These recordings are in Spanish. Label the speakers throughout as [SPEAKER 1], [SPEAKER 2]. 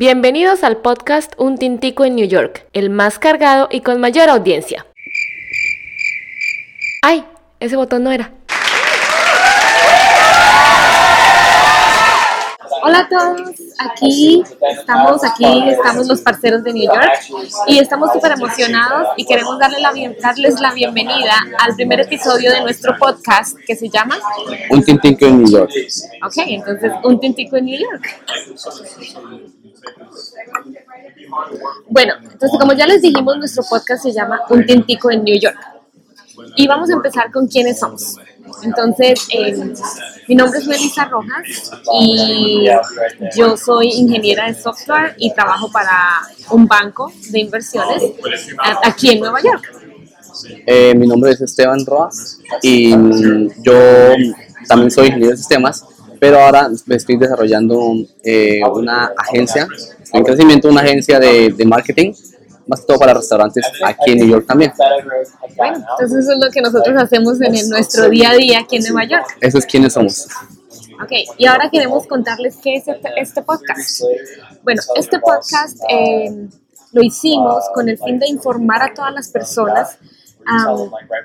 [SPEAKER 1] Bienvenidos al podcast Un Tintico en New York, el más cargado y con mayor audiencia. ¡Ay! Ese botón no era. Hola a todos, aquí estamos, aquí estamos los parceros de New York y estamos súper emocionados y queremos darle la, darles la bienvenida al primer episodio de nuestro podcast que se llama
[SPEAKER 2] Un Tintico en New York.
[SPEAKER 1] Ok, entonces Un Tintico en New York. Bueno, entonces como ya les dijimos, nuestro podcast se llama Un Tintico en New York y vamos a empezar con quiénes somos. Entonces, eh, mi nombre es Melissa Rojas y yo soy ingeniera de software y trabajo para un banco de inversiones aquí en Nueva York.
[SPEAKER 2] Eh, mi nombre es Esteban Rojas y yo también soy ingeniero de sistemas, pero ahora estoy desarrollando eh, una agencia, en crecimiento, una agencia de, de marketing más que todo para restaurantes aquí en New York también.
[SPEAKER 1] Bueno, entonces eso es lo que nosotros hacemos en nuestro día a día aquí en Nueva York.
[SPEAKER 2] Eso es quiénes somos.
[SPEAKER 1] Ok, y ahora queremos contarles qué es este, este podcast. Bueno, este podcast eh, lo hicimos con el fin de informar a todas las personas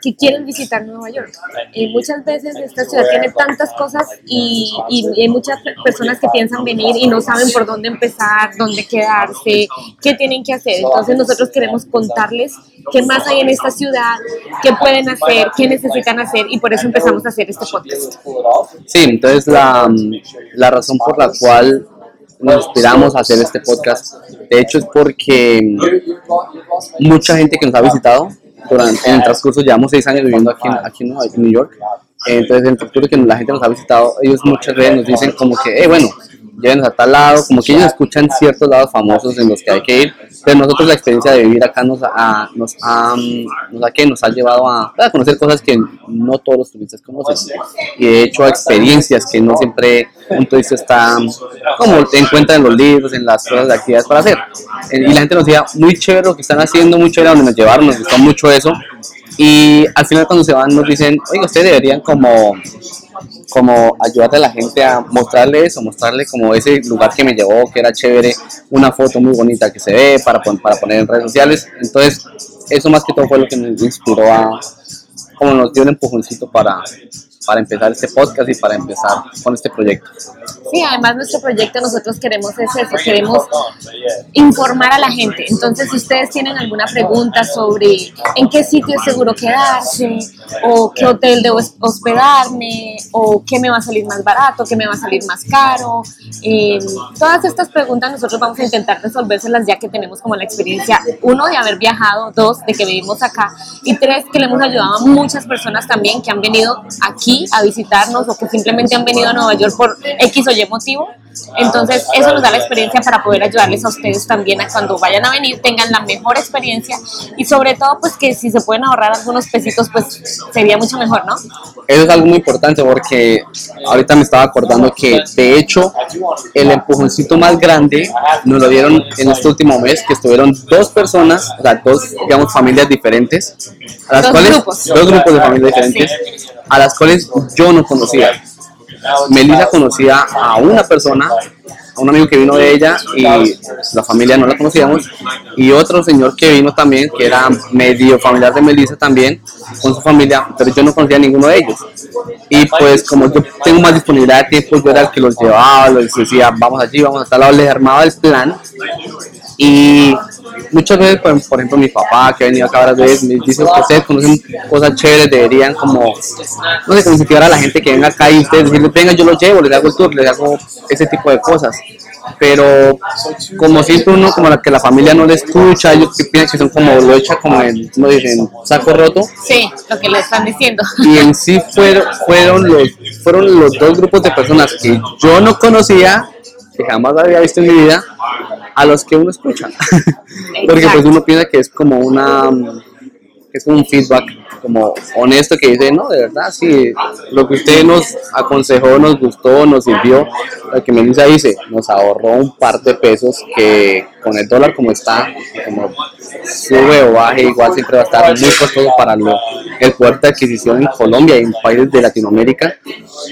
[SPEAKER 1] que quieren visitar Nueva York. Y muchas veces esta ciudad tiene tantas cosas y, y, hay muchas personas que piensan venir y no saben por dónde empezar, dónde quedarse, qué tienen que hacer. Entonces nosotros queremos contarles qué más hay en esta ciudad, qué pueden hacer, qué necesitan hacer y por eso empezamos a hacer este podcast.
[SPEAKER 2] Sí, entonces la, la razón por la cual nos inspiramos a hacer este podcast, de hecho es porque mucha gente que nos ha visitado durante, en el transcurso, llevamos seis años viviendo aquí, aquí en New York. Entonces, en el transcurso que la gente nos ha visitado, ellos muchas veces nos dicen como que, eh, bueno, llévenos a tal lado, como que ellos escuchan ciertos lados famosos en los que hay que ir, pero nosotros la experiencia de vivir acá nos ha, nos ha, nos ha, que nos ha llevado a, conocer cosas que no todos los turistas conocen, y de hecho experiencias que no siempre un turista está, como te encuentra en los libros, en las cosas de actividades para hacer, y la gente nos decía, muy chévere lo que están haciendo, muy chévere donde nos llevaron, nos gustó mucho eso, y al final cuando se van nos dicen, oye, ustedes deberían como como ayudarle a la gente a mostrarle eso, mostrarle como ese lugar que me llevó, que era chévere, una foto muy bonita que se ve para, para poner en redes sociales. Entonces, eso más que todo fue lo que nos inspiró a, como nos dio un empujoncito para, para empezar este podcast y para empezar con este proyecto.
[SPEAKER 1] Sí, además nuestro proyecto nosotros queremos es eso, queremos informar a la gente. Entonces, si ustedes tienen alguna pregunta sobre en qué sitio es seguro quedarse, o qué hotel debo hospedarme, o qué me va a salir más barato, qué me va a salir más caro, eh, todas estas preguntas nosotros vamos a intentar resolvérselas ya que tenemos como la experiencia, uno, de haber viajado, dos, de que vivimos acá, y tres, que le hemos ayudado a muchas personas también que han venido aquí a visitarnos o que simplemente han venido a Nueva York por X o Y motivo. Entonces, eso nos da la experiencia para poder ayudarles a ustedes también a cuando vayan a venir tengan la mejor experiencia y sobre todo, pues que si se pueden ahorrar algunos pesitos, pues sería mucho mejor, ¿no?
[SPEAKER 2] Eso es algo muy importante porque ahorita me estaba acordando que de hecho el empujoncito más grande nos lo dieron en este último mes, que estuvieron dos personas, o sea, dos, digamos, familias diferentes, a las
[SPEAKER 1] dos
[SPEAKER 2] cuales,
[SPEAKER 1] grupos.
[SPEAKER 2] dos grupos de familias diferentes, a las cuales yo no conocía. Melissa conocía a una persona, a un amigo que vino de ella y la familia no la conocíamos, y otro señor que vino también, que era medio familiar de Melissa también, con su familia, pero yo no conocía a ninguno de ellos. Y pues como yo tengo más disponibilidad de tiempo, yo era el que los llevaba, les decía, vamos allí, vamos a tal lado, les armaba el plan. Y muchas veces, por, por, ejemplo, mi papá, que ha venido acá varias veces, me dice que ustedes conocen cosas chéveres, deberían como, no sé, como incentivar a la gente que venga acá y ustedes decirle, venga, yo los llevo, les hago el tour, les hago ese tipo de cosas. Pero como siempre uno, como la que la familia no le escucha, ellos que piensan que son como, lo echa como en, no dicen, saco roto.
[SPEAKER 1] Sí, lo que le están diciendo.
[SPEAKER 2] Y en sí fueron, fueron, los, fueron los dos grupos de personas que yo no conocía, que jamás había visto en mi vida, a los que uno escucha. Porque pues uno piensa que es como una es como un feedback como honesto que dice, no, de verdad, sí, lo que usted nos aconsejó, nos gustó, nos sirvió, lo que Melissa dice, nos ahorró un par de pesos que con el dólar como está, como sube o baje, igual siempre va a estar muy costoso para lo, el poder de adquisición en Colombia y en países de Latinoamérica.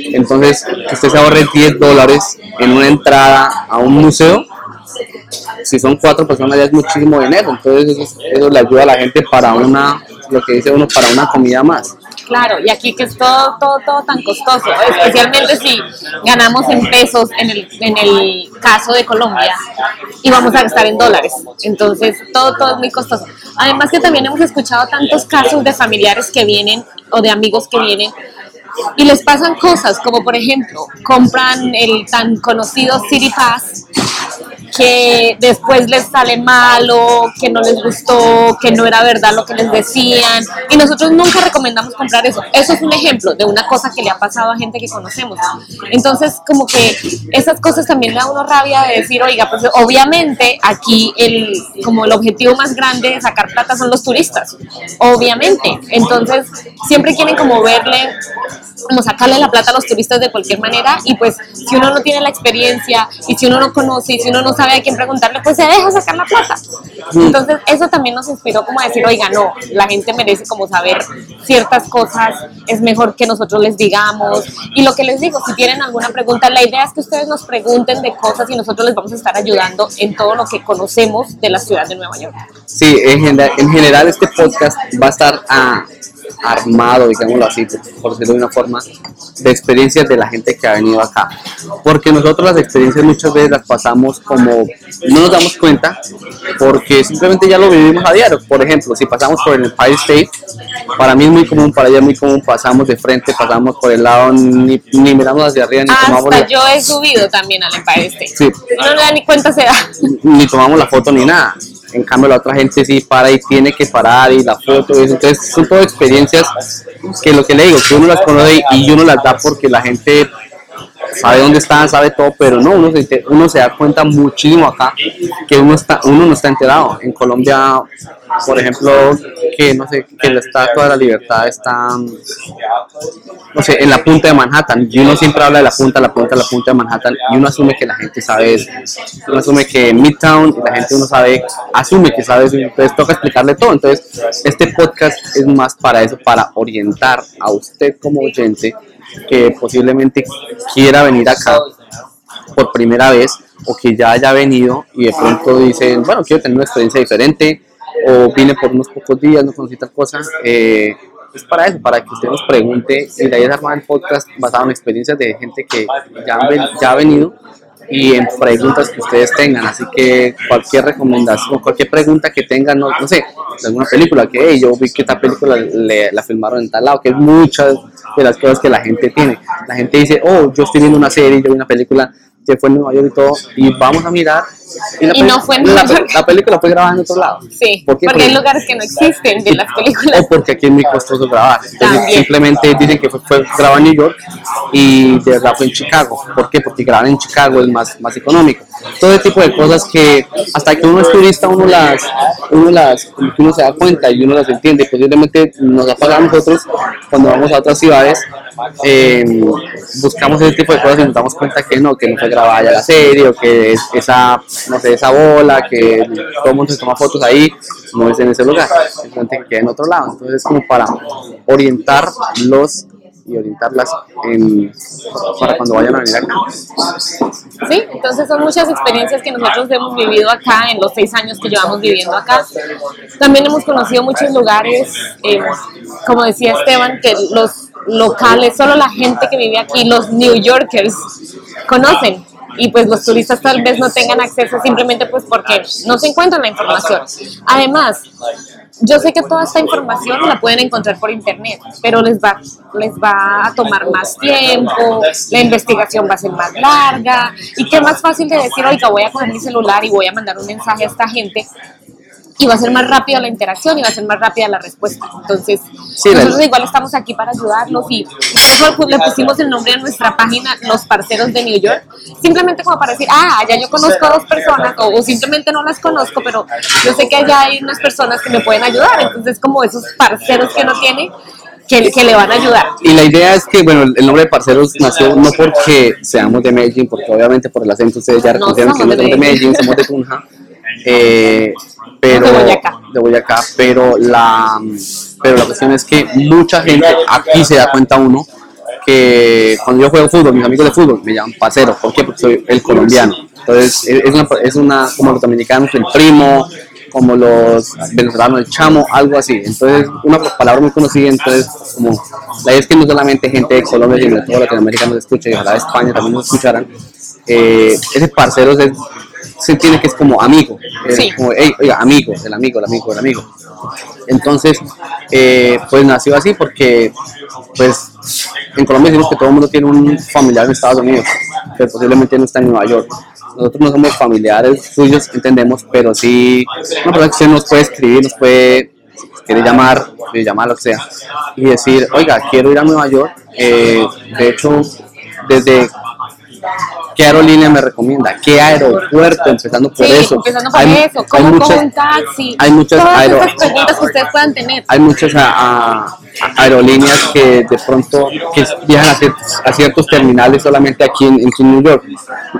[SPEAKER 2] Entonces, que usted se ahorre 10 dólares en una entrada a un museo, si son cuatro personas ya es muchísimo dinero, entonces eso, eso le ayuda a la gente para una, lo que dice uno, para una comida más.
[SPEAKER 1] Claro, y aquí que es todo, todo, todo tan costoso, especialmente si ganamos en pesos en el, en el caso de Colombia y vamos a gastar en dólares. Entonces, todo, todo es muy costoso. Además que también hemos escuchado tantos casos de familiares que vienen o de amigos que vienen y les pasan cosas como por ejemplo compran el tan conocido City Pass que después les sale malo, que no les gustó, que no era verdad lo que les decían. Y nosotros nunca recomendamos comprar eso. Eso es un ejemplo de una cosa que le ha pasado a gente que conocemos. Entonces, como que esas cosas también da uno rabia de decir, oiga, pues obviamente aquí el, como el objetivo más grande de sacar plata son los turistas. Obviamente. Entonces, siempre quieren como verle como sacarle la plata a los turistas de cualquier manera y pues si uno no tiene la experiencia y si uno no conoce y si uno no sabe a quién preguntarle, pues se deja sacar la plata. Entonces eso también nos inspiró como a decir, oiga, no, la gente merece como saber ciertas cosas, es mejor que nosotros les digamos. Y lo que les digo, si tienen alguna pregunta, la idea es que ustedes nos pregunten de cosas y nosotros les vamos a estar ayudando en todo lo que conocemos de la ciudad de Nueva York.
[SPEAKER 2] Sí, en general, en general este podcast va a estar a armado, digámoslo así, por decirlo de una forma, de experiencias de la gente que ha venido acá. Porque nosotros las experiencias muchas veces las pasamos como, no nos damos cuenta, porque simplemente ya lo vivimos a diario. Por ejemplo, si pasamos por el Empire State, para mí es muy común, para ella es muy común, pasamos de frente, pasamos por el lado, ni, ni miramos hacia arriba, ni tomamos...
[SPEAKER 1] Hasta yo he subido también al Empire State.
[SPEAKER 2] Sí.
[SPEAKER 1] No le da ni cuenta se da.
[SPEAKER 2] Ni tomamos la foto ni nada. En cambio, la otra gente sí para y tiene que parar y la foto y eso. Entonces, son todas experiencias que lo que le digo, que uno las conoce y uno las da porque la gente sabe dónde están, sabe todo, pero no, uno se, uno se da cuenta muchísimo acá que uno, está, uno no está enterado. En Colombia, por ejemplo, que no sé, que la Estatua de la Libertad está, no sé, en la punta de Manhattan, y uno siempre habla de la punta, la punta, la punta de Manhattan, y uno asume que la gente sabe eso. Uno asume que Midtown, y la gente uno sabe, asume que sabe eso, entonces toca explicarle todo. Entonces, este podcast es más para eso, para orientar a usted como oyente que posiblemente quiera venir acá por primera vez o que ya haya venido y de pronto dicen, bueno, quiero tener una experiencia diferente o vine por unos pocos días, no conocí tal cosa. Eh, es para eso, para que usted nos pregunte y la idea es armar el podcast basado en experiencias de gente que ya, han ya ha venido y en preguntas que ustedes tengan. Así que cualquier recomendación, cualquier pregunta que tengan, no, no sé, de alguna película que hey, yo vi que esta película le- la filmaron en tal lado, que es muchas de las cosas que la gente tiene. La gente dice, oh, yo estoy viendo una serie, yo vi una película que fue en Nueva York y todo, y vamos a mirar. la
[SPEAKER 1] Y no fue en
[SPEAKER 2] la,
[SPEAKER 1] Nueva York.
[SPEAKER 2] la película fue grabada en otro lado.
[SPEAKER 1] Sí,
[SPEAKER 2] ¿Por qué?
[SPEAKER 1] porque hay lugares que no existen de las películas.
[SPEAKER 2] o porque aquí es muy costoso grabar. Entonces
[SPEAKER 1] También.
[SPEAKER 2] simplemente dicen que fue, fue grabado en New York y de verdad fue en Chicago. ¿Por qué? Porque grabar en Chicago es más, más económico. Todo ese tipo de cosas que hasta que uno es turista uno las, uno las, uno se da cuenta y uno las entiende. Posiblemente nos ha pasado a nosotros cuando vamos a otras ciudades. eh, buscamos ese tipo de cosas y nos damos cuenta que no, que no fue grabada ya la serie o que es- esa, no sé, esa bola, que todo el mundo se toma fotos ahí, no es en ese lugar, simplemente que queda en otro lado. Entonces es como para orientarlos y orientarlas en, para cuando vayan a venir acá.
[SPEAKER 1] Sí, entonces son muchas experiencias que nosotros hemos vivido acá en los seis años que llevamos viviendo acá. También hemos conocido muchos lugares, eh, como decía Esteban, que los locales, solo la gente que vive aquí, los New Yorkers, conocen. Y pues los turistas tal vez no tengan acceso simplemente pues porque no se encuentra la información. Además, yo sé que toda esta información la pueden encontrar por internet, pero les va, les va a tomar más tiempo, la investigación va a ser más larga, y qué más fácil de decir, oiga, voy a coger mi celular y voy a mandar un mensaje a esta gente, y va a ser más rápida la interacción y va a ser más rápida la respuesta. Entonces,
[SPEAKER 2] Sí,
[SPEAKER 1] nosotros igual estamos aquí para ayudarlos y incluso pues, le pusimos el nombre a nuestra página, Los Parceros de New York, simplemente como para decir, ah, allá yo conozco a dos personas o, o simplemente no las conozco, pero yo sé que allá hay unas personas que me pueden ayudar. Entonces, como esos parceros que uno tiene que, que le van a ayudar.
[SPEAKER 2] Y la idea es que, bueno, el nombre de Parceros nació no porque seamos de Medellín, porque obviamente por el acento ustedes ya
[SPEAKER 1] No
[SPEAKER 2] reconocieron que no somos de Medellín, somos de Tunja, eh, pero,
[SPEAKER 1] De Boyacá.
[SPEAKER 2] de Boyacá, pero la, pero la cuestión es que mucha gente aquí se da cuenta uno que cuando yo juego fútbol, mis amigos de fútbol me llaman parcero, ¿por qué? Porque soy el colombiano. Entonces, es es una, es una como los dominicanos, el primo, como los venezolanos, el chamo, algo así. Entonces, una palabra muy conocida, entonces, como la idea es que no solamente gente de Colombia, sino de toda Latinoamérica nos escucha y ojalá de España también nos escucharan. Eh, ese parcero se, se entiende que es como amigo, eh,
[SPEAKER 1] Sí.
[SPEAKER 2] como, "Ey, oiga, amigo, el amigo, el amigo, el amigo. Entonces, eh, pues nació así porque, pues, en Colombia decimos que todo el mundo tiene un familiar en Estados Unidos, que posiblemente no está en Nueva York. Nosotros no somos familiares suyos, entendemos, pero sí, una persona que usted nos puede escribir, nos puede, quiere llamar, eh, llamar lo que sea, y decir, oiga, quiero ir a Nueva York. Eh, de hecho, desde ¿Qué aerolínea me recomienda? ¿Qué aeropuerto? Empezando por
[SPEAKER 1] Sí,
[SPEAKER 2] eso.
[SPEAKER 1] empezando por
[SPEAKER 2] Hay-
[SPEAKER 1] eso,
[SPEAKER 2] hay
[SPEAKER 1] cómo
[SPEAKER 2] muchas-
[SPEAKER 1] cojo un taxi,
[SPEAKER 2] hay muchas
[SPEAKER 1] todas
[SPEAKER 2] aero-
[SPEAKER 1] esas preguntas que ustedes puedan tener.
[SPEAKER 2] hay muchas a- a- a- aerolíneas que de pronto que viajan a ciertos, a ciertos terminales solamente aquí en, en New York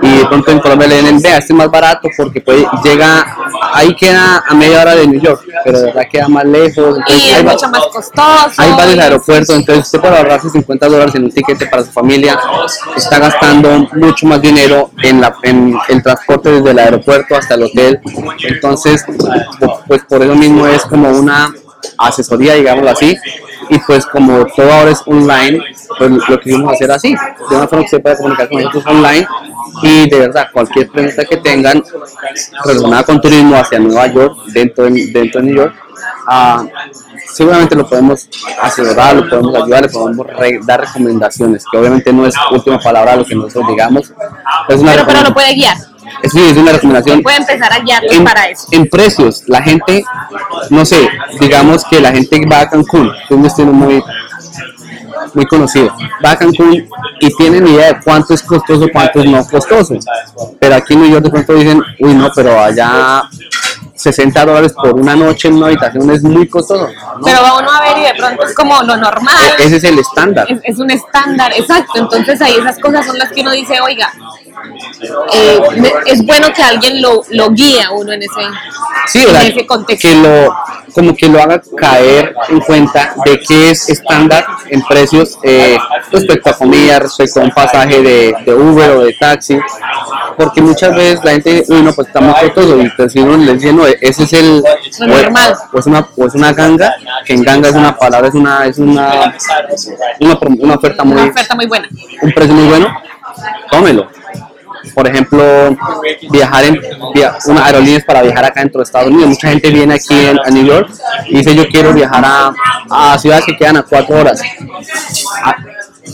[SPEAKER 2] y de pronto en Colombia le dicen vea este es más barato porque puede, llega ahí queda a media hora de New York pero de verdad queda más lejos entonces
[SPEAKER 1] Y
[SPEAKER 2] hay,
[SPEAKER 1] es
[SPEAKER 2] va-
[SPEAKER 1] mucho más costoso.
[SPEAKER 2] hay varios aeropuertos entonces usted para ahorrarse 50 dólares en un tiquete para su familia está gastando mucho más dinero en, la, en el transporte desde el aeropuerto hasta el hotel. Entonces pues por eso mismo es como una asesoría, digámoslo así, y pues como todo ahora es online, pues lo quisimos hacer así, de una forma que se pueda comunicar con nosotros online. Y de verdad cualquier pregunta que tengan relacionada con turismo hacia Nueva York, dentro de, dentro de New York, ah, seguramente lo podemos asesorar, lo podemos ayudar, le podemos re- dar recomendaciones, que obviamente no es última palabra lo que nosotros digamos, es una,
[SPEAKER 1] Pero, pero lo puede guiar.
[SPEAKER 2] sí, es una recomendación
[SPEAKER 1] Puede empezar a guiarlos
[SPEAKER 2] en,
[SPEAKER 1] para eso.
[SPEAKER 2] en precios, la gente, no sé, digamos que la gente va a Cancún, que es un destino muy, muy conocido, va a Cancún y tienen idea de cuánto es costoso, cuánto es no costoso. Pero aquí en New York de pronto dicen, uy, no, pero allá 60 dólares por una noche en una habitación es muy costoso. ¿no?
[SPEAKER 1] Pero va uno a ver y de pronto es como lo normal.
[SPEAKER 2] Ese es el estándar.
[SPEAKER 1] Es, es un estándar, exacto. Entonces ahí esas cosas son las que uno dice, oiga, eh, es bueno que alguien lo, lo guíe a uno en ese,
[SPEAKER 2] Sí, o
[SPEAKER 1] en ese contexto.
[SPEAKER 2] que lo como que lo haga caer en cuenta de qué es estándar en precios eh, respecto a comida, respecto a un pasaje de, de Uber o de taxi, porque muchas veces la gente dice, uy, no, pues costoso, y pues si uno le dice, no, ese es el,
[SPEAKER 1] Lo normal.
[SPEAKER 2] o es una, o es una ganga, que en ganga es una palabra, es una, es una, una, una oferta
[SPEAKER 1] Una
[SPEAKER 2] muy,
[SPEAKER 1] oferta muy buena.
[SPEAKER 2] un precio muy bueno, tómelo. Por ejemplo, viajar en via- una aerolíneas para viajar acá dentro de Estados Unidos. Mucha gente viene aquí en, a New York y dice yo quiero viajar a, a ciudades que quedan a cuatro horas. A-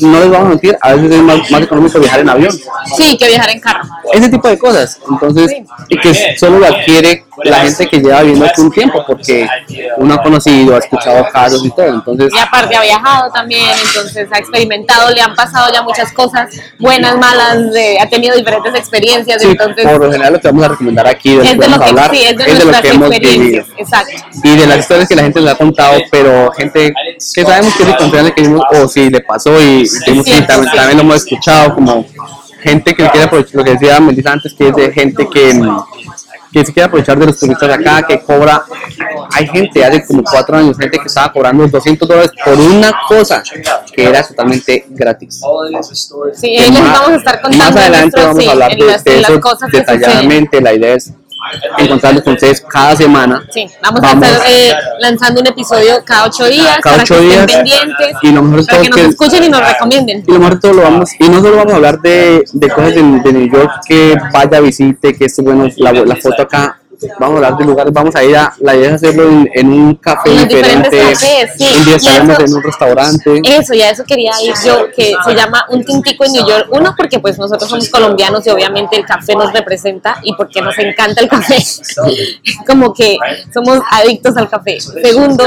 [SPEAKER 2] no les vamos a mentir, a veces es más, más económico viajar en avión.
[SPEAKER 1] Sí, que viajar en carro.
[SPEAKER 2] Ese tipo de cosas. Entonces, y que solo lo adquiere la gente que lleva viviendo aquí un tiempo, porque uno ha conocido, ha escuchado casos y todo. Entonces,
[SPEAKER 1] Y aparte ha viajado también, entonces ha experimentado, le han pasado ya muchas cosas, buenas, malas, de- ha tenido diferentes experiencias,
[SPEAKER 2] sí,
[SPEAKER 1] entonces
[SPEAKER 2] por lo general lo que vamos a recomendar aquí, de
[SPEAKER 1] es de lo que,
[SPEAKER 2] hablar,
[SPEAKER 1] sí, es de
[SPEAKER 2] es de lo que hemos vivido.
[SPEAKER 1] exacto.
[SPEAKER 2] y de las historias que la gente les ha contado, pero gente que sabemos que es confiable que vimos, o si le pasó y, sí, también, también lo hemos escuchado, como gente que quiere aprovechar, lo que decía Melissa antes, que es de gente que, que se quiere aprovechar de los turistas acá, que cobra, hay gente, hace como cuatro años, gente que estaba cobrando 200 dólares por una cosa que era totalmente gratis.
[SPEAKER 1] Sí, ahí les vamos a estar contando
[SPEAKER 2] Más adelante vamos a hablar de,
[SPEAKER 1] las,
[SPEAKER 2] eso
[SPEAKER 1] cosas
[SPEAKER 2] detalladamente, la idea es encontrarlos con ustedes cada semana.
[SPEAKER 1] Sí, vamos, a estar eh, lanzando un episodio cada ocho días
[SPEAKER 2] Cada
[SPEAKER 1] para
[SPEAKER 2] ocho
[SPEAKER 1] que
[SPEAKER 2] días.
[SPEAKER 1] estén pendientes,
[SPEAKER 2] Y lo mejor
[SPEAKER 1] para
[SPEAKER 2] todo
[SPEAKER 1] que nos
[SPEAKER 2] que-
[SPEAKER 1] escuchen y nos recomienden.
[SPEAKER 2] Y lo mejor todo lo vamos, y no solo vamos a hablar de, de cosas de, de New York que vaya, visite, que esté bueno la, la foto acá. Vamos a hablar de lugares, vamos a ir a, la idea es hacerlo en, en un café
[SPEAKER 1] En
[SPEAKER 2] diferente.
[SPEAKER 1] cafés, sí.
[SPEAKER 2] Un día estaremos en un restaurante.
[SPEAKER 1] Eso, y a eso quería ir yo, que se llama Un Tintico en New York. Uno, porque pues nosotros somos colombianos y obviamente el café nos representa y porque nos encanta el café. Como que somos adictos al café. Segundo,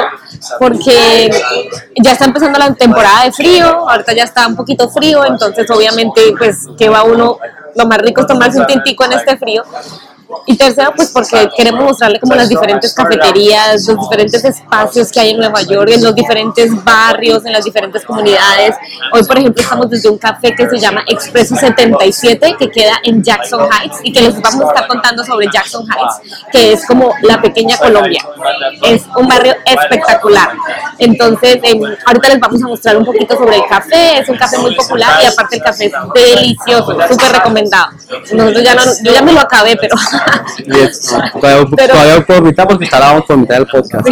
[SPEAKER 1] porque ya está empezando la temporada de frío, ahorita ya está un poquito frío, entonces obviamente pues que va uno, lo más rico es tomarse un tintico en este frío. Y tercero, pues porque queremos mostrarle como las diferentes cafeterías, los diferentes espacios que hay en Nueva York, en los diferentes barrios, en las diferentes comunidades. Hoy, por ejemplo, estamos desde un café que se llama Expreso 77, que queda en Jackson Heights, y que les vamos a estar contando sobre Jackson Heights, que es como la pequeña Colombia. Es un barrio espectacular. Entonces, em, ahorita les vamos a mostrar un poquito sobre el café. Es un café muy popular y aparte el café es delicioso, súper recomendado. Nosotros ya no, yo ya me lo acabé, pero...
[SPEAKER 2] todavía, por mitad porque estábamos por mitad del podcast.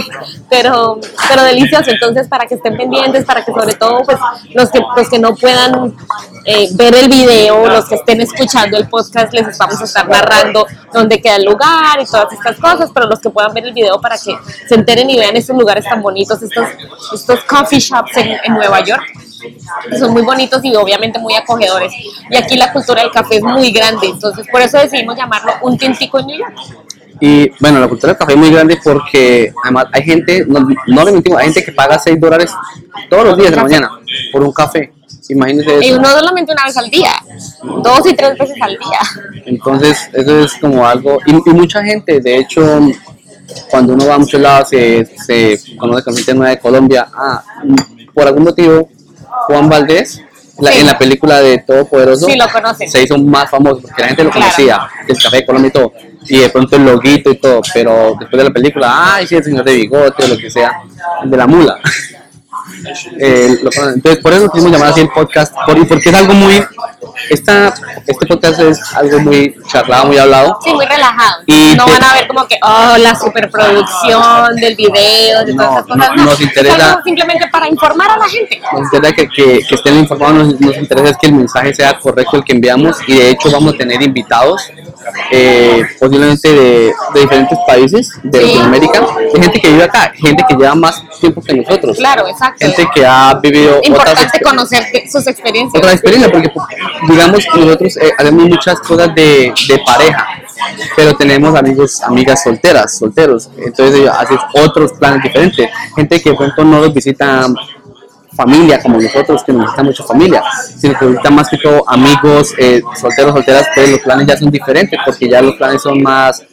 [SPEAKER 1] pero, pero delicioso. Entonces, para que estén pendientes, para que sobre todo pues, los, que, los que no puedan eh, ver el video, los que estén escuchando el podcast, les vamos a estar narrando dónde queda el lugar y todas estas cosas, pero los que puedan ver el video para que se enteren y vean estos lugares tan bonitos, estos, estos coffee shops en, en Nueva York son muy bonitos y obviamente muy acogedores. Y aquí la cultura del café es muy grande, entonces por eso decidimos llamarlo un tintico en New York.
[SPEAKER 2] Y bueno, la cultura del café es muy grande porque además hay gente, no, no le mentimos, hay gente que paga 6 dólares todos los días de la mañana por un café. Imagínense eso.
[SPEAKER 1] Y no solamente una vez al día, dos y tres veces al día.
[SPEAKER 2] Entonces, eso es como algo. Y, y mucha gente, de hecho, cuando uno va a muchos lados, se, se conoce con gente nueva de Colombia. Ah, por algún motivo, Juan Valdés, la,
[SPEAKER 1] Sí.
[SPEAKER 2] en la película de Todopoderoso,
[SPEAKER 1] Sí, lo conocen.
[SPEAKER 2] se hizo más famoso porque la gente lo
[SPEAKER 1] Claro.
[SPEAKER 2] conocía, el café de Colombia y todo, y de pronto el loguito y todo, pero después de la película, ay, sí, el señor de bigote o lo que sea, el de la mula. Eh, lo. Entonces, por eso quisimos llamar así el podcast, por- porque es algo muy. Esta, este podcast es algo muy charlado, muy hablado.
[SPEAKER 1] Sí, muy relajado.
[SPEAKER 2] Y
[SPEAKER 1] no
[SPEAKER 2] te-
[SPEAKER 1] van a ver como que, oh, la superproducción del video, de todas
[SPEAKER 2] No,
[SPEAKER 1] esas cosas.
[SPEAKER 2] no, nos
[SPEAKER 1] Es
[SPEAKER 2] interesa-
[SPEAKER 1] simplemente para informar a la gente.
[SPEAKER 2] Nos interesa que, que, que estén informados, nos, nos interesa es que el mensaje sea correcto el que enviamos y de hecho vamos a tener invitados eh, posiblemente de, de diferentes países de
[SPEAKER 1] Sí.
[SPEAKER 2] Latinoamérica, de gente que vive acá, gente que lleva más tiempo que nosotros,
[SPEAKER 1] Claro, exacto.
[SPEAKER 2] gente que ha vivido otras
[SPEAKER 1] Importante
[SPEAKER 2] exper-
[SPEAKER 1] conocer sus experiencias.
[SPEAKER 2] otra experiencia, porque digamos nosotros eh, hacemos muchas cosas de, de pareja, pero tenemos amigos, amigas solteras, solteros, entonces ellos hacen otros planes diferentes, gente que de pronto no los visita familia como nosotros, que nos visita mucho familia, sino que visita más que amigos eh, solteros, solteras, pues los planes ya son diferentes, porque ya los planes son más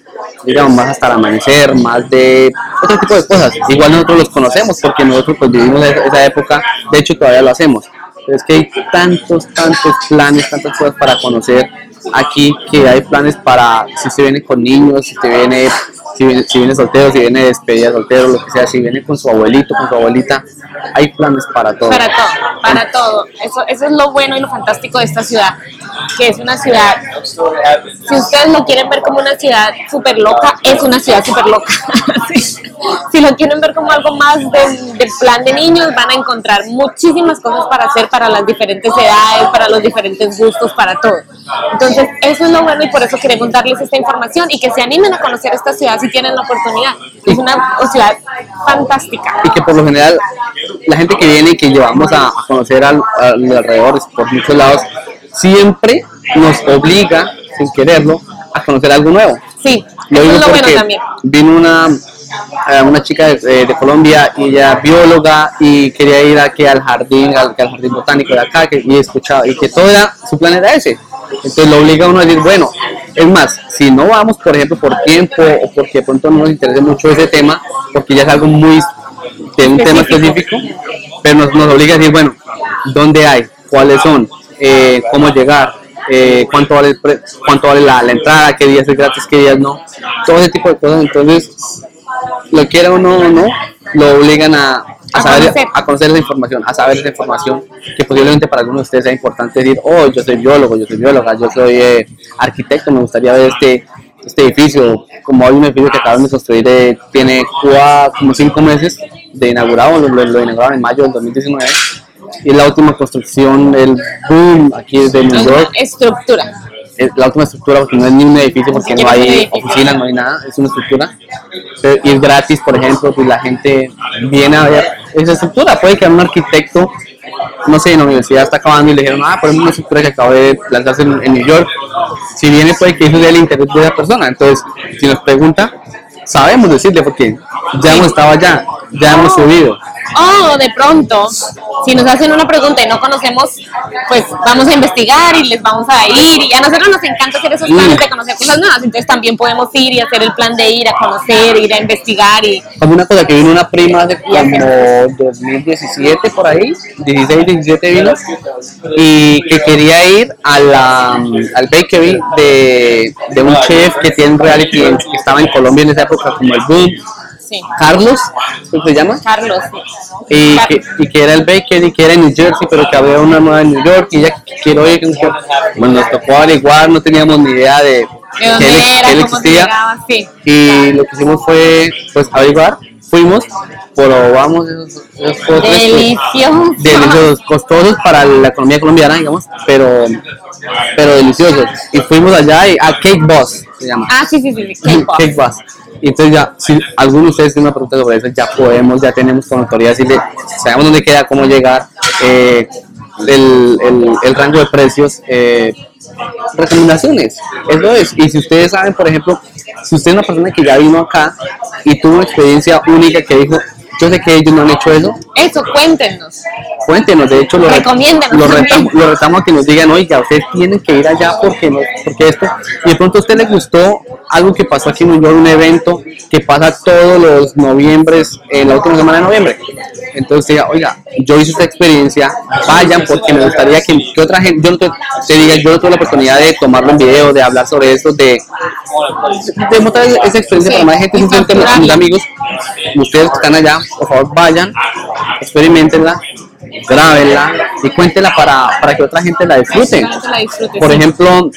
[SPEAKER 2] digamos, más hasta el amanecer, más de otro tipo de cosas. Igual nosotros los conocemos porque nosotros pues vivimos esa época, de hecho todavía lo hacemos. Pero es que hay tantos, tantos planes, tantas cosas para conocer aquí que hay planes para si se viene con niños, si se viene, si viene, soltero, si viene despedida de soltero, lo que sea, si viene con su abuelito, con su abuelita, hay planes para todo.
[SPEAKER 1] Para todo, para todo. Eso, eso es lo bueno y lo fantástico de esta ciudad, que es una ciudad, si ustedes lo quieren ver como una ciudad súper loca, es una ciudad súper loca. Si lo quieren ver como algo más de, de plan de niños, van a encontrar muchísimas cosas para hacer para las diferentes edades, para los diferentes gustos, para todo. Entonces, eso es lo bueno y por eso queremos darles esta información y que se animen a conocer esta ciudad si tienen la oportunidad. Es una ciudad fantástica.
[SPEAKER 2] y que por lo general la gente que viene y que llevamos a, a conocer al, a los alrededores por muchos lados siempre nos obliga sin quererlo a conocer algo nuevo
[SPEAKER 1] Sí, eso es lo bueno también.
[SPEAKER 2] vino una una chica de, de Colombia y ella bióloga y quería ir aquí al jardín al, al jardín botánico de acá que, y escuchaba y que todo era su plan era ese. Entonces lo obliga a uno a decir bueno es más si no vamos por ejemplo por tiempo o porque de pronto no nos interesa mucho ese tema porque ya es algo muy de un tema
[SPEAKER 1] Específico.
[SPEAKER 2] pero nos, nos obliga a decir bueno dónde hay cuáles son eh, cómo llegar eh, cuánto vale cuánto vale la, la entrada qué días es gratis qué días no todo ese tipo de cosas. Entonces lo quiera o no, no, lo obligan a, a saber,
[SPEAKER 1] conocer.
[SPEAKER 2] a conocer esa información, a saber esa información que posiblemente para algunos de ustedes sea importante decir, oh, yo soy biólogo, yo soy bióloga, yo soy eh, arquitecto, me gustaría ver este, este edificio, como hay un edificio que acaban de construir, eh, tiene cua- como cinco meses de inaugurado, lo, lo- inauguraron en mayo del 2019, y es la última construcción, el boom aquí de New York,
[SPEAKER 1] estructura.
[SPEAKER 2] Es la última estructura porque no es ni un edificio porque no hay oficinas, no hay nada, es una estructura. Pero- Y es gratis, por ejemplo, pues la gente viene a ver esa estructura. Puede que un arquitecto, no sé, en la universidad está acabando y le dijeron, ah, ponemos una estructura que acaba de plantarse en, en New York. Si viene, puede que eso sea el interés de esa persona. Entonces, si nos pregunta, sabemos decirle porque ya hemos estado allá, ya hemos subido.
[SPEAKER 1] Oh, de pronto, si nos hacen una pregunta y no conocemos, pues vamos a investigar y les vamos a ir. Y a nosotros nos encanta hacer esos planes de conocer cosas nuevas, entonces también podemos ir y hacer el plan de ir a conocer, ir a investigar. y
[SPEAKER 2] Como una cosa que vino una prima de como 2017 por ahí, 16, 17 vino, y que quería ir a la, al bakery de, de un chef que tiene reality que estaba en Colombia en esa época como el boom.
[SPEAKER 1] Sí.
[SPEAKER 2] Carlos, ¿cómo se llama?
[SPEAKER 1] Carlos, sí.
[SPEAKER 2] y que, y que era el bakery, que era en New Jersey, pero que había una nueva en New York y ella quiero ir. Bueno, nos tocó averiguar, no teníamos ni idea de
[SPEAKER 1] ¿De
[SPEAKER 2] que
[SPEAKER 1] dónde
[SPEAKER 2] él,
[SPEAKER 1] era?
[SPEAKER 2] que él
[SPEAKER 1] ¿Cómo se
[SPEAKER 2] existía.
[SPEAKER 1] Sí.
[SPEAKER 2] Y lo que hicimos fue pues averiguar, fuimos, probamos esos, esos postres, pues,
[SPEAKER 1] Delicioso.
[SPEAKER 2] deliciosos, costosos para la economía colombiana, digamos, pero pero deliciosos. Y fuimos allá y, a Cake Boss se llama.
[SPEAKER 1] Ah, sí, sí, sí.
[SPEAKER 2] Cake Boss. Entonces ya, si alguno de ustedes tiene una pregunta sobre eso, ya podemos, ya tenemos con autoridad decirle, sabemos dónde queda, cómo llegar, eh, el, el, el rango de precios, eh, recomendaciones. Eso es. Y si ustedes saben, por ejemplo, si usted es una persona que ya vino acá y tuvo una experiencia única que dijo, yo sé que ellos no han hecho eso,
[SPEAKER 1] Eso, cuéntenos.
[SPEAKER 2] cuéntenos. De hecho, lo, lo, retamos, lo retamos a que nos digan, oiga, ustedes tienen que ir allá porque, no, porque esto. Y de pronto a usted le gustó algo que pasó aquí en New York, un evento que pasa todos los noviembres, en la última semana de noviembre. Entonces diga, oiga, yo hice esta experiencia, vayan porque me gustaría que, que otra gente, yo no te, te diga, yo no tuve la oportunidad de tomarlo en video, de hablar sobre esto, de, de mostrar esa experiencia
[SPEAKER 1] Sí,
[SPEAKER 2] para más gente, simplemente mis amigos, ustedes que están allá, por favor vayan, experimentenla, grábenla y cuéntenla para, para que otra gente la disfrute.
[SPEAKER 1] Realmente la disfrute,
[SPEAKER 2] Por
[SPEAKER 1] sí.
[SPEAKER 2] ejemplo,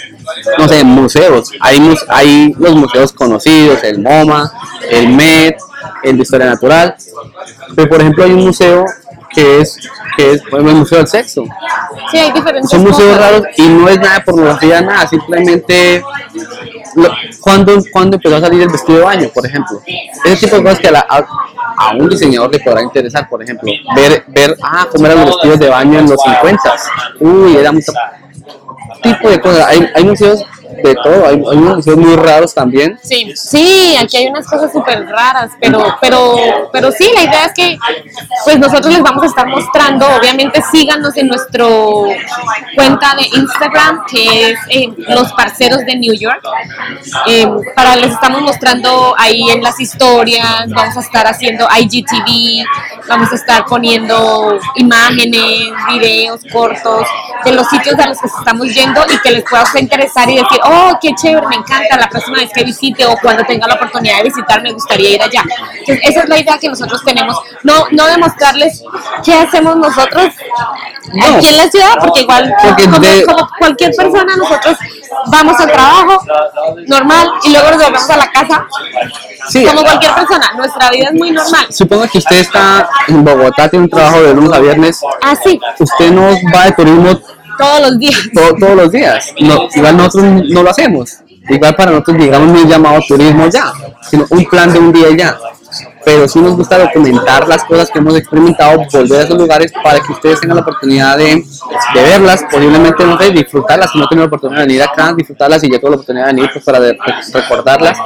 [SPEAKER 2] no sé, museos. Hay, hay los museos conocidos, el MoMA, el MED, el de Historia Natural. Pero por ejemplo hay un museo que es, que es ejemplo, el Museo del Sexo.
[SPEAKER 1] Sí, hay diferentes
[SPEAKER 2] Son museos
[SPEAKER 1] cosas.
[SPEAKER 2] raros y no es nada de pornografía, nada, simplemente lo- cuando, cuando empezó a salir el vestido de baño, por ejemplo. Ese tipo de cosas que a, la- a- a un diseñador le podrá interesar, por ejemplo. Ver, ver ah, cómo eran los vestidos de baño en los 50. Uy, era mucho tipo de cosas. Hay, hay museos de todo, hay, hay unos museos muy raros también.
[SPEAKER 1] Sí, sí, aquí hay unas cosas súper raras, pero, pero, pero sí, la idea es que pues nosotros les vamos a estar mostrando, obviamente síganos en nuestro cuenta de Instagram, que es eh, Los Parceros de New York. Eh, para les estamos mostrando ahí en las historias, vamos a estar haciendo IGTV, vamos a estar poniendo imágenes, videos cortos de los sitios a los que estamos yendo y que les pueda interesar y decir, oh, qué chévere, me encanta, la próxima vez que visite o cuando tenga la oportunidad de visitar me gustaría ir allá. Entonces, esa es la idea que nosotros tenemos, no, no demostrarles qué hacemos nosotros
[SPEAKER 2] No.
[SPEAKER 1] aquí en la ciudad, porque igual,
[SPEAKER 2] Porque
[SPEAKER 1] como,
[SPEAKER 2] de-
[SPEAKER 1] como cualquier persona, nosotros vamos al trabajo normal y luego nos volvemos a la casa
[SPEAKER 2] Sí,
[SPEAKER 1] como cualquier persona. Nuestra vida es muy normal.
[SPEAKER 2] supongo que usted está en Bogotá, tiene un trabajo de lunes a viernes.
[SPEAKER 1] Así,
[SPEAKER 2] Usted no va de turismo
[SPEAKER 1] todos los días.
[SPEAKER 2] to- todos los días. No, igual nosotros no lo hacemos. Igual para nosotros digamos no es llamado turismo ya, sino un plan de un día ya. Pero sí nos gusta documentar las cosas que hemos experimentado, volver a esos lugares para que ustedes tengan la oportunidad de, de verlas, posiblemente no sé, disfrutarlas, si no tienen la oportunidad de venir acá, disfrutarlas y yo tengo la oportunidad de venir pues, para de- recordarlas.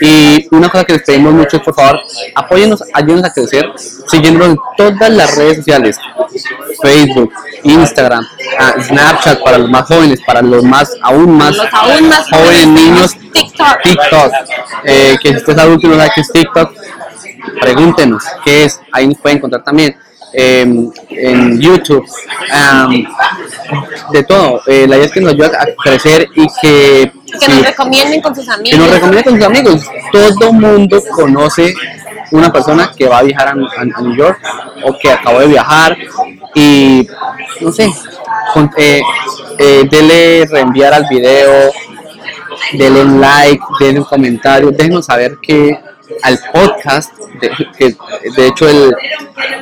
[SPEAKER 2] Y una cosa que les pedimos mucho es por favor, apóyennos, ayúdenos a crecer, siguiéndonos en todas las redes sociales, Facebook, Instagram, ah, Snapchat para los más jóvenes, para los más aún más,
[SPEAKER 1] Los aún más
[SPEAKER 2] jóvenes, niños,
[SPEAKER 1] TikTok.
[SPEAKER 2] TikTok, eh, que si usted es adulto y no sabe qué es TikTok, pregúntenos qué es, ahí nos pueden encontrar también. em, en YouTube, de todo. Eh, la idea es que nos ayude a crecer y que,
[SPEAKER 1] Que
[SPEAKER 2] sí,
[SPEAKER 1] nos recomienden con sus
[SPEAKER 2] que
[SPEAKER 1] amigos.
[SPEAKER 2] nos recomiende con sus amigos. Todo mundo conoce una persona que va a viajar a, a- a New York o que acabó de viajar y no sé, con- eh, eh, dele reenviar al video, denle un like, denle un comentario, déjenos saber que al podcast, de, que de hecho el,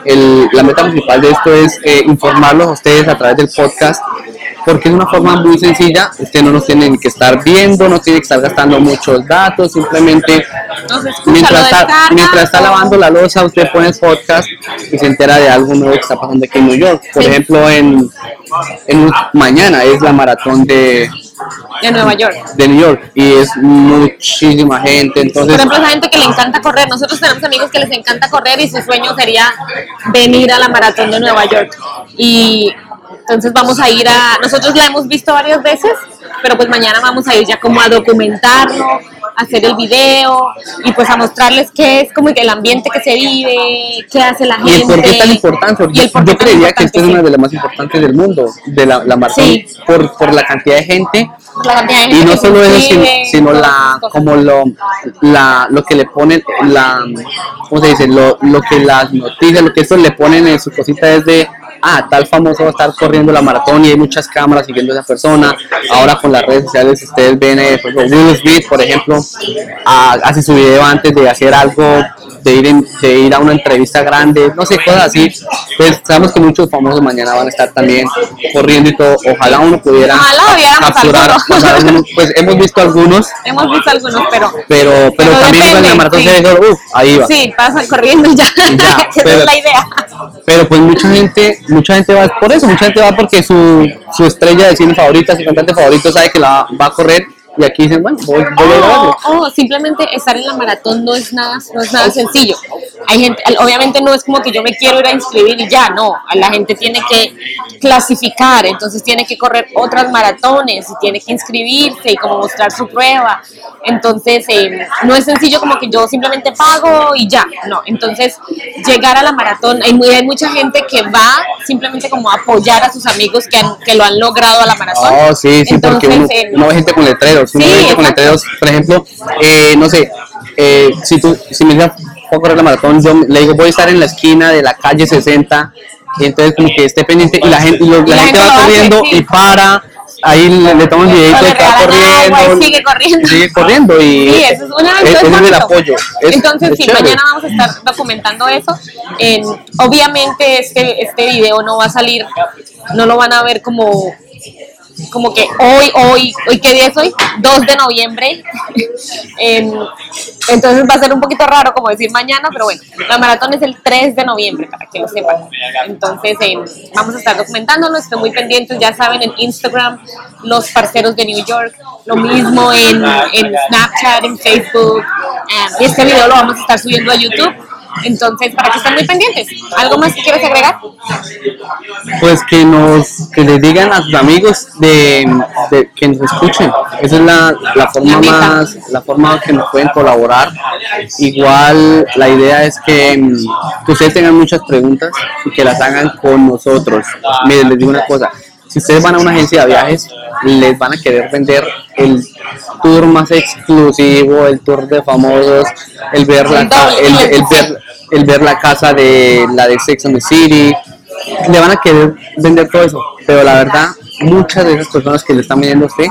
[SPEAKER 2] el- la meta principal de esto es eh, informarlos a ustedes a través del podcast, porque es una forma muy sencilla, ustedes no nos tienen que estar viendo, no tienen que estar gastando muchos datos, simplemente mientras está, mientras está lavando la losa, usted pone el podcast y se entera de algo nuevo que está pasando aquí en New York. Por ejemplo, en, en mañana es la maratón de,
[SPEAKER 1] de Nueva York.
[SPEAKER 2] De New York. Y es muchísima gente. Entonces,
[SPEAKER 1] Por ejemplo, esa gente que le encanta correr. Nosotros tenemos amigos que les encanta correr y su sueño sería venir a la maratón de Nueva York. Y entonces vamos a ir a. Nosotros la hemos visto varias veces, pero pues mañana vamos a ir ya como a documentarlo, hacer el video y pues a mostrarles qué es como el ambiente que se vive, qué hace la gente.
[SPEAKER 2] y el por qué tan importante. Yo
[SPEAKER 1] tan
[SPEAKER 2] creería que esta es una de las más importantes del mundo, de la, la maratón,
[SPEAKER 1] Sí.
[SPEAKER 2] por, por la cantidad de gente
[SPEAKER 1] La cantidad de gente
[SPEAKER 2] y no solo eso sino, sino la como lo la lo que le ponen la cómo se dice lo, lo que las noticias lo que eso le ponen en su cosita es de ah tal famoso va a estar corriendo la maratón y hay muchas cámaras siguiendo a esa persona. Ahora con las redes sociales ustedes ven eh, Will Smith por ejemplo ah, hace su video antes de hacer algo de ir, en- de ir a una entrevista grande, no sé, cosas así. Pues sabemos que muchos famosos mañana van a estar también corriendo y todo. Ojalá uno pudiera
[SPEAKER 1] Ojalá
[SPEAKER 2] capturar. o sea, pues hemos visto algunos,
[SPEAKER 1] Hemos visto algunos, pero.
[SPEAKER 2] pero, pero,
[SPEAKER 1] Pero
[SPEAKER 2] también en
[SPEAKER 1] depende,
[SPEAKER 2] la maratón
[SPEAKER 1] sí.
[SPEAKER 2] se uff, ahí va.
[SPEAKER 1] Sí, pasan corriendo ya.
[SPEAKER 2] Ya,
[SPEAKER 1] Esa
[SPEAKER 2] pero-
[SPEAKER 1] es la idea.
[SPEAKER 2] Pero pues mucha gente, mucha gente va por eso, mucha gente va porque su, su estrella de cine favorita, su cantante favorito sabe que la va a correr y aquí dicen, bueno, voy, voy a grabarlo.
[SPEAKER 1] O, o simplemente estar en la maratón no es nada, no es nada sencillo. Hay gente, obviamente no es como que yo me quiero ir a inscribir y ya, no. La gente tiene que clasificar, entonces tiene que correr otras maratones y tiene que inscribirse y como mostrar su prueba. Entonces eh, no es sencillo como que yo simplemente pago y ya, no. Entonces llegar a la maratón, hay, muy, hay mucha gente que va simplemente como a apoyar a sus amigos que, han- que lo han logrado a la maratón.
[SPEAKER 2] Oh, sí, sí, porque uno,
[SPEAKER 1] Entonces, eh,
[SPEAKER 2] uno ve gente con letreros, uno
[SPEAKER 1] Sí,
[SPEAKER 2] por ejemplo, eh, no sé, eh, si tú, si me voy a correr la maratón, yo le digo, voy a estar en la esquina de la calle 60, y entonces como que esté pendiente, y la gente, y lo-
[SPEAKER 1] Y
[SPEAKER 2] la
[SPEAKER 1] la
[SPEAKER 2] gente va
[SPEAKER 1] lo hace,
[SPEAKER 2] corriendo
[SPEAKER 1] sí.
[SPEAKER 2] y para, ahí le, le toman videito,
[SPEAKER 1] le
[SPEAKER 2] está corriendo,
[SPEAKER 1] agua y sigue corriendo.
[SPEAKER 2] y sigue corriendo, y
[SPEAKER 1] Sí, eso es una eso
[SPEAKER 2] es el apoyo. Es-
[SPEAKER 1] Entonces,
[SPEAKER 2] es
[SPEAKER 1] sí,
[SPEAKER 2] chévere.
[SPEAKER 1] mañana vamos a estar documentando eso. En- obviamente, este, este video no va a salir, no lo van a ver como como que hoy, hoy, hoy, ¿qué día es hoy? 2 de noviembre. En- entonces va a ser un poquito raro como decir mañana, pero bueno, la maratón es el 3 de noviembre, para que lo sepan. Entonces eh, vamos a estar documentándolo, estén muy pendientes, ya saben, en Instagram, los parceros de New York, lo mismo en, en Snapchat, en Facebook. eh, y este video lo vamos a estar subiendo a YouTube. Entonces, para que estén muy pendientes. ¿Algo más que quieras agregar?
[SPEAKER 2] pues que nos que les digan a sus amigos de, de que nos escuchen. Esa es la, la forma
[SPEAKER 1] La
[SPEAKER 2] más la forma que nos pueden colaborar. Igual la idea es que, mm, que ustedes tengan muchas preguntas y que las hagan con nosotros. Miren les digo una cosa si ustedes van a una agencia de viajes les van a querer vender el tour más exclusivo el tour de famosos el ver la
[SPEAKER 1] El
[SPEAKER 2] el, ver el ver la casa de la de Sex and the City le van a querer vender todo eso, pero la verdad, muchas de esas personas que le están vendiendo a usted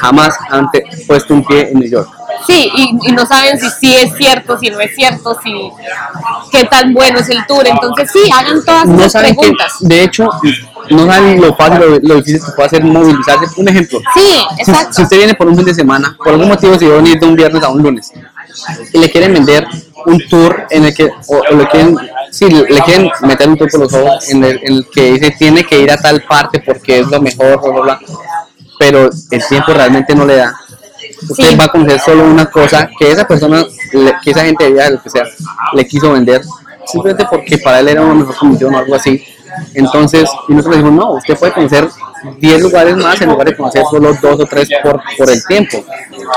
[SPEAKER 2] jamás han puesto un pie en New York.
[SPEAKER 1] Sí, y, y no saben si sí es cierto, si no es cierto, si qué tan bueno es el tour. Entonces, sí, hagan todas
[SPEAKER 2] No
[SPEAKER 1] esas
[SPEAKER 2] que,
[SPEAKER 1] preguntas.
[SPEAKER 2] de hecho, no saben lo fácil, lo, lo difícil que puede hacer movilizarse. Un ejemplo,
[SPEAKER 1] Sí,
[SPEAKER 2] si,
[SPEAKER 1] exacto.
[SPEAKER 2] si usted viene por un fin de semana, por algún motivo se va a venir de un viernes a un lunes y le quieren vender un tour en el que, o, o le quieren, sí, le quieren meter un tour por los ojos en el, en el que dice tiene que ir a tal parte porque es lo mejor, bla, bla, bla, pero el tiempo realmente no le da. Usted
[SPEAKER 1] Sí.
[SPEAKER 2] va a conocer solo una cosa que esa persona, le- que esa gente de viaje, lo que sea, le quiso vender simplemente porque para él era una mejor condición o algo así. Entonces, y nosotros dijimos, no, usted puede conocer 10 lugares más en lugar de conocer solo dos o tres por, por el tiempo.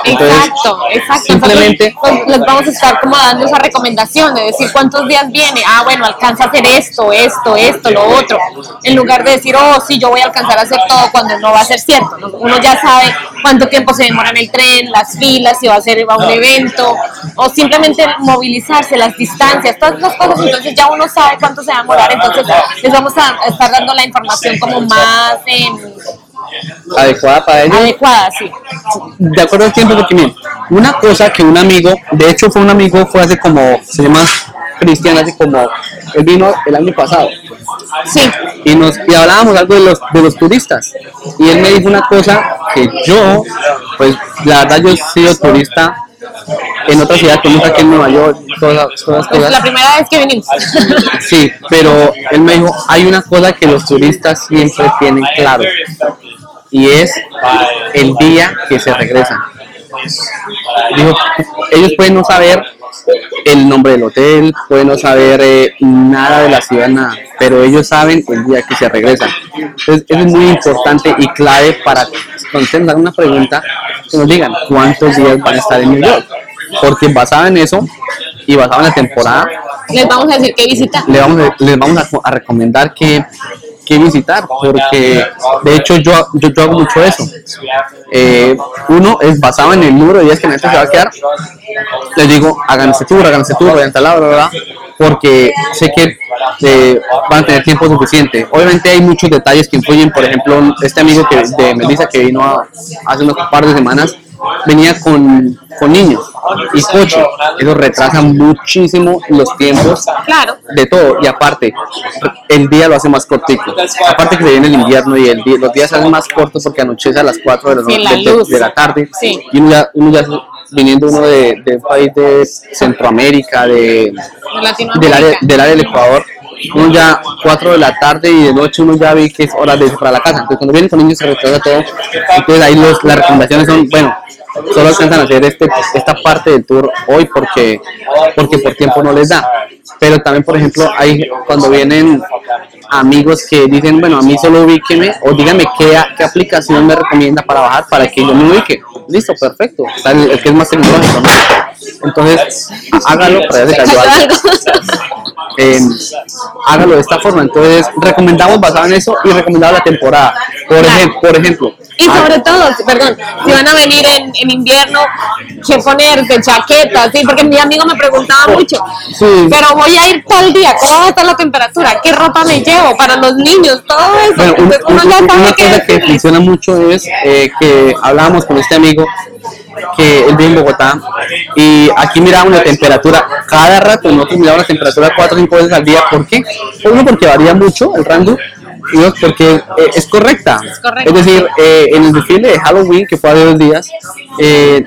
[SPEAKER 2] Entonces,
[SPEAKER 1] Exacto, exacto.
[SPEAKER 2] simplemente-
[SPEAKER 1] pues, les vamos a estar como dando esa recomendación de decir cuántos días viene. Ah, bueno, alcanza a hacer esto, esto, esto, lo otro. En lugar de decir, oh, sí, yo voy a alcanzar a hacer todo cuando no va a ser cierto. ¿no? Uno ya sabe cuánto tiempo se demora en el tren, las filas, si va a ser va a un evento, o simplemente movilizarse, las distancias, todas esas cosas. Entonces ya uno sabe cuánto se va a demorar. Entonces les vamos a estar dando la información como más
[SPEAKER 2] adecuada para ellos.
[SPEAKER 1] adecuada, sí.
[SPEAKER 2] de acuerdo al tiempo, porque miren, una cosa que un amigo, de hecho fue un amigo, fue hace como, se llama Cristian, hace como, él vino el año pasado
[SPEAKER 1] Sí,
[SPEAKER 2] y nos y hablábamos algo de los, de los turistas y él me dijo una cosa que yo, pues la verdad yo he sido turista en otra ciudad que nunca aquí en Nueva York, todas, todas las cosas.
[SPEAKER 1] la primera vez que vinimos.
[SPEAKER 2] Sí, pero él me dijo, hay una cosa que los turistas siempre tienen claro y es el día que se regresan. Dijo, ellos pueden no saber el nombre del hotel, pueden no saber eh, nada de la ciudad, nada, pero ellos saben el día que se regresan. Entonces, eso es muy importante y clave para ustedes una pregunta, que nos digan cuántos días van a estar en New York. Porque basado en eso y basado en la temporada,
[SPEAKER 1] les vamos a decir que visitar.
[SPEAKER 2] Les vamos, a, les vamos a, recomendar que, que, visitar, porque de hecho yo, yo, yo hago mucho eso. Eh, uno es basado en el número de días que la gente se va a quedar. Les digo, hagan este tour, hagan este tour, vayan tal lado, bla, porque sé que eh, van a tener tiempo suficiente. Obviamente hay muchos detalles que influyen, por ejemplo, este amigo que, de Melissa que vino hace unos par de semanas, venía con, con niños y coche. Eso retrasa muchísimo los tiempos de todo. Y aparte, el día lo hace más cortico. Aparte que se viene el invierno y el día, los días se hacen más cortos porque anochece a las 4 de la, noche, de, la tarde. Y uno ya, uno ya viniendo uno de, de, un país de Centroamérica, de, del, área, del área del Ecuador, uno ya 4 de la tarde y de noche uno ya ve que es hora de ir para la casa. Entonces cuando vienen con niños se retrasa todo. Entonces ahí los, las recomendaciones son, bueno, solo alcanzan a hacer este, esta parte del tour hoy porque, porque por tiempo no les da. Pero también, por ejemplo, hay cuando vienen amigos que dicen, bueno, a mí solo ubíqueme o dígame qué, qué aplicación me recomienda para bajar para que yo me ubique. Listo, perfecto. Está el, que es más tecnológico, Entonces, hágalo para que eh, hágalo de esta forma. Entonces, recomendamos basado en eso y recomendamos la temporada. Por, ejemplo, por ejemplo,
[SPEAKER 1] y sobre todo, perdón, si van a venir en, en invierno, ¿qué ponerse? Chaquetas, ¿sí? Porque mi amigo me preguntaba mucho, pero voy a ir tal día, ¿cómo va a estar la temperatura? ¿Qué ropa me llevo para los niños? Todo eso.
[SPEAKER 2] Bueno, una cosa que funciona mucho es eh, que hablábamos con este amigo que él vive en Bogotá y aquí miramos la temperatura cada rato, nosotros miramos la temperatura cuatro o cinco veces al día, ¿por qué? Uno porque varía mucho el rango y dos porque eh, es, correcta. es, decir, eh, en el desfile de Halloween que fue hace dos días, eh,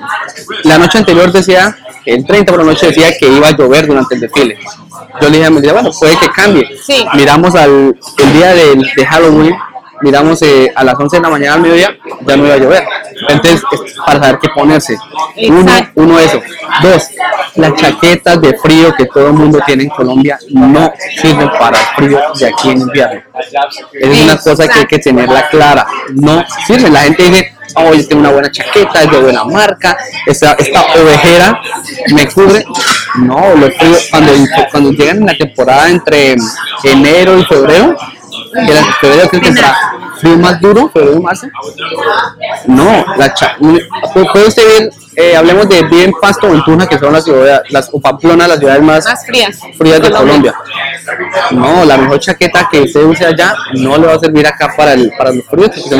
[SPEAKER 2] la noche anterior decía, el 30 por la noche decía que iba a llover durante el desfile. Yo le dije a mi bueno, puede que cambie. Miramos al el día de Halloween miramos eh, a las 11 de la mañana al mediodía, ya no iba a llover. Entonces, para saber qué ponerse. Uno, uno, eso. Dos, las chaquetas de frío que todo el mundo tiene en Colombia no sirven para el frío de aquí en invierno. Es una cosa que hay que tenerla clara. No sirven. La gente dice, oh, yo tengo una buena chaqueta, es de buena marca, esta, esta ovejera me cubre. No, los fríos, cuando, cuando llegan en la temporada entre enero y febrero, la febrero creo que será frío más duro, febrero marzo. No, la cha puede usted ver, eh, hablemos de bien Pasto Tuna, que son las ciudades, las o Pamplona, las ciudades más,
[SPEAKER 1] frías,
[SPEAKER 2] frías de Colombia. No, la mejor chaqueta que usted use allá no le va a servir acá para el para los fríos, porque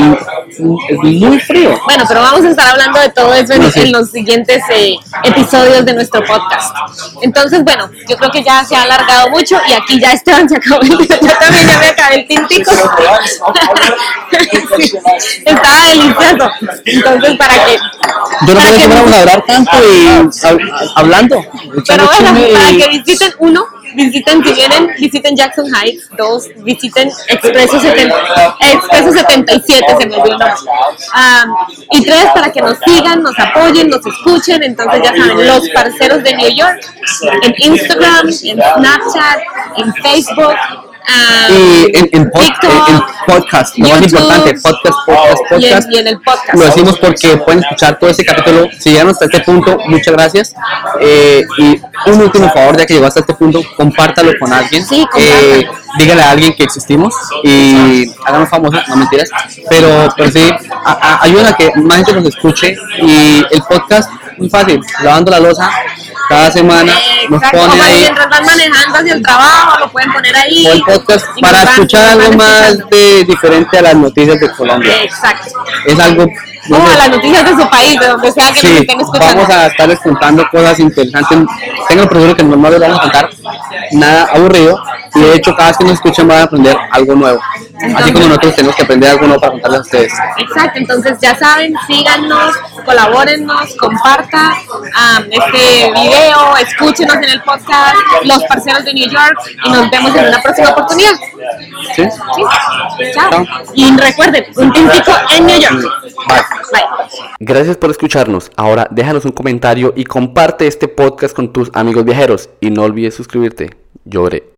[SPEAKER 2] es muy frío.
[SPEAKER 1] Bueno, pero vamos a estar hablando de todo eso en, los siguientes eh, episodios de nuestro podcast. Entonces, bueno, yo creo que ya se ha alargado mucho y aquí ya Esteban se acabó el, yo también ya me acabé el tintico. estaba delicioso. Entonces, para que
[SPEAKER 2] yo no sé que a hablar tanto y hablando.
[SPEAKER 1] Pero bueno, para que visiten uno visiten, si vienen, visiten Jackson Heights, dos, visiten Expreso, 70, Expreso 77, se me olvidó um, y tres, para que nos sigan, nos apoyen, nos escuchen, entonces ya saben, los parceros de New York, en Instagram, en Snapchat, en Facebook,
[SPEAKER 2] y en, en, podcast, lo más importante, podcast, podcast, podcast.
[SPEAKER 1] Y en, el podcast.
[SPEAKER 2] Lo decimos porque pueden escuchar todo ese capítulo. Si llegaron hasta este punto, muchas gracias. Eh, y un último favor, ya que llegó hasta este punto, compártalo con alguien.
[SPEAKER 1] Sí, eh,
[SPEAKER 2] dígale a alguien que existimos y háganos famosos, no mentiras. Pero, pero sí, ayuda a que más gente nos escuche. Y el podcast, muy fácil, lavando la losa, cada semana nos pone ahí.
[SPEAKER 1] Mientras van manejando hacia el trabajo, lo pueden poner ahí.
[SPEAKER 2] O el podcast para escuchar algo más de, diferente a las noticias de Colombia.
[SPEAKER 1] Exacto.
[SPEAKER 2] Es algo.
[SPEAKER 1] No a las noticias de su país, de donde sea que sí, estén escuchando.
[SPEAKER 2] Vamos a estarles contando cosas interesantes. Tengo el proceso que normal les vamos a contar nada aburrido. Y de hecho, cada vez que nos escuchan van a aprender algo nuevo. Así como nosotros tenemos que aprender algo nuevo para contarles a ustedes.
[SPEAKER 1] Exacto, entonces ya saben, síganos, colabórennos, compartan um, este video, escúchenos en el podcast, Los Parceros de New York, y nos vemos en una próxima oportunidad.
[SPEAKER 3] ¿Sí?
[SPEAKER 1] Chao. Y recuerden, un tintico en New York.
[SPEAKER 3] Bye.
[SPEAKER 1] Bye.
[SPEAKER 3] Gracias por escucharnos. Ahora déjanos un comentario y comparte este podcast con tus amigos viajeros. Y no olvides suscribirte. Lloré.